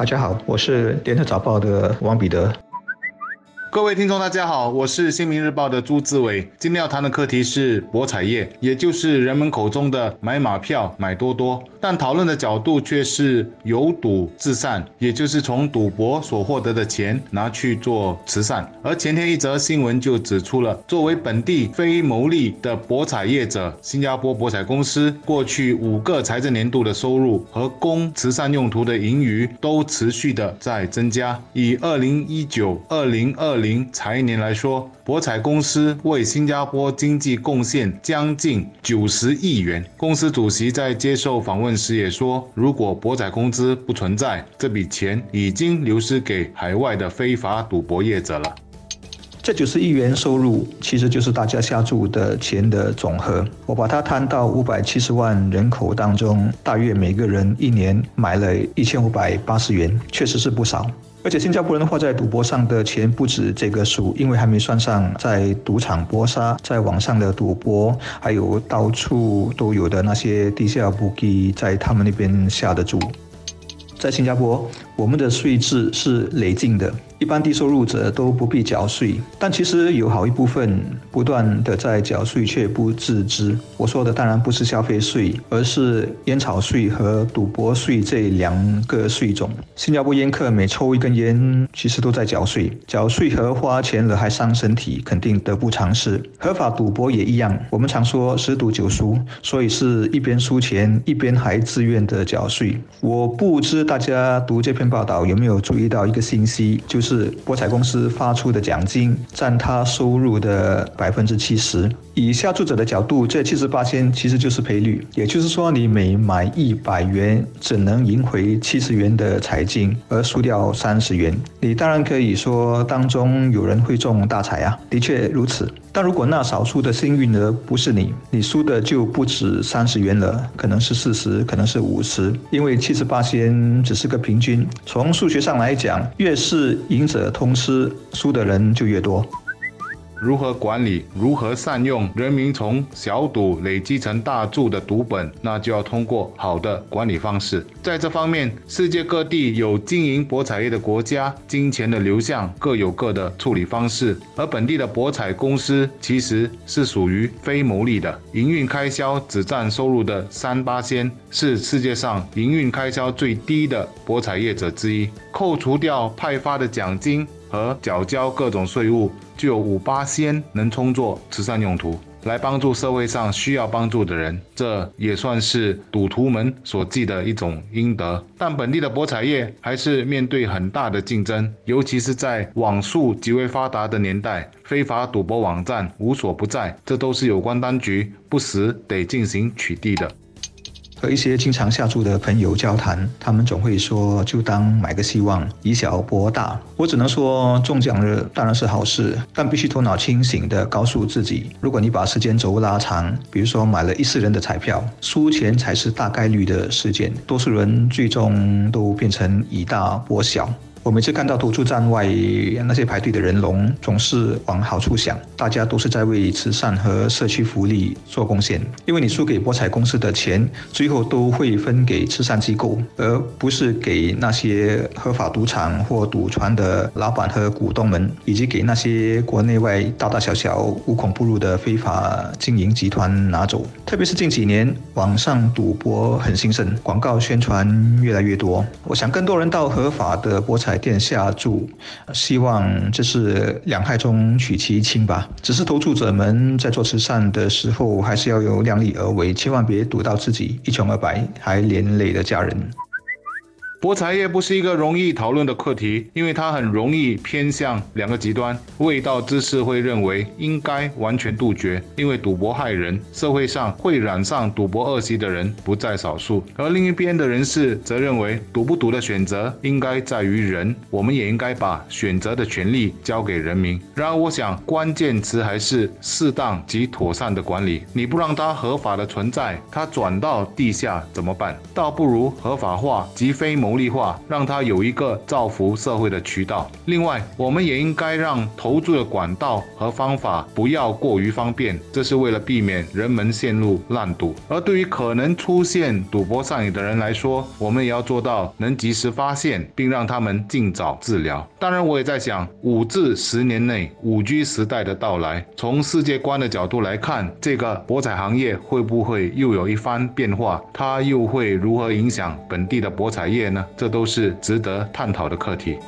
大家好，我是联合早报的王彼得。各位听众，大家好，我是新民日报的朱志伟。今天要谈的课题是博彩业，也就是人们口中的买马票、买多多。但讨论的角度却是由赌至善，也就是从赌博所获得的钱拿去做慈善。而前天一则新闻就指出了，作为本地非牟利的博彩业者，新加坡博彩公司过去五个财政年度的收入和供慈善用途的盈余都持续的在增加。以二零一九、二零二零财年来说，博彩公司为新加坡经济贡献将近九十亿元。公司主席在接受访问时也说，如果博彩公司不存在，这笔钱已经流失给海外的非法赌博业者了。这九十亿元收入其实就是大家下注的钱的总和。我把它摊到五百七十万人口当中，大约每个人一年买了一千五百八十元，确实是不少。而且新加坡人花在赌博上的钱不止这个数，因为还没算上在赌场搏杀、在网上的赌博，还有到处都有的那些地下赌机在他们那边下的注。在新加坡，我们的税制是累进的。一般低收入者都不必缴税，但其实有好一部分不断的在缴税却不自知。我说的当然不是消费税，而是烟草税和赌博税这两个税种。新加坡烟客每抽一根烟，其实都在缴税。缴税和花钱了还伤身体，肯定得不偿失。合法赌博也一样，我们常说十赌九输，所以是一边输钱一边还自愿的缴税。我不知大家读这篇报道有没有注意到一个信息，就是。是博彩公司发出的奖金占他收入的百分之七十。以下注者的角度，这七十八千其实就是赔率，也就是说，你每买一百元只能赢回七十元的彩金，而输掉三十元。你当然可以说当中有人会中大彩啊，的确如此。但如果那少数的幸运儿不是你，你输的就不止三十元了，可能是四十，可能是五十，因为七十八千只是个平均。从数学上来讲，越是赢赢者通吃，输的人就越多。如何管理？如何善用人民从小赌累积成大注的赌本？那就要通过好的管理方式。在这方面，世界各地有经营博彩业的国家，金钱的流向各有各的处理方式。而本地的博彩公司其实是属于非牟利的，营运开销只占收入的三八仙，是世界上营运开销最低的博彩业者之一。扣除掉派发的奖金。和缴交各种税务，就有五八仙能充作慈善用途，来帮助社会上需要帮助的人。这也算是赌徒们所记的一种阴德。但本地的博彩业还是面对很大的竞争，尤其是在网速极为发达的年代，非法赌博网站无所不在，这都是有关当局不时得进行取缔的。和一些经常下注的朋友交谈，他们总会说：“就当买个希望，以小博大。”我只能说，中奖了当然是好事，但必须头脑清醒地告诉自己：如果你把时间轴拉长，比如说买了一世人的彩票，输钱才是大概率的事件，多数人最终都变成以大博小。我每次看到投注站外那些排队的人龙，总是往好处想，大家都是在为慈善和社区福利做贡献。因为你输给博彩公司的钱，最后都会分给慈善机构，而不是给那些合法赌场或赌船的老板和股东们，以及给那些国内外大大小小无孔不入的非法经营集团拿走。特别是近几年，网上赌博很兴盛，广告宣传越来越多。我想更多人到合法的博彩。殿下注，希望这是两害中取其轻吧。只是投注者们在做慈善的时候，还是要有量力而为，千万别赌到自己一穷二白，还连累了家人。博彩业不是一个容易讨论的课题，因为它很容易偏向两个极端。未道之士会认为应该完全杜绝，因为赌博害人，社会上会染上赌博恶习的人不在少数。而另一边的人士则认为，赌不赌的选择应该在于人，我们也应该把选择的权利交给人民。然而，我想关键词还是适当及妥善的管理。你不让它合法的存在，它转到地下怎么办？倒不如合法化及非谋。牟利化，让它有一个造福社会的渠道。另外，我们也应该让投注的管道和方法不要过于方便，这是为了避免人们陷入烂赌。而对于可能出现赌博上瘾的人来说，我们也要做到能及时发现，并让他们尽早治疗。当然，我也在想，五至十年内五 G 时代的到来，从世界观的角度来看，这个博彩行业会不会又有一番变化？它又会如何影响本地的博彩业呢这都是值得探讨的课题。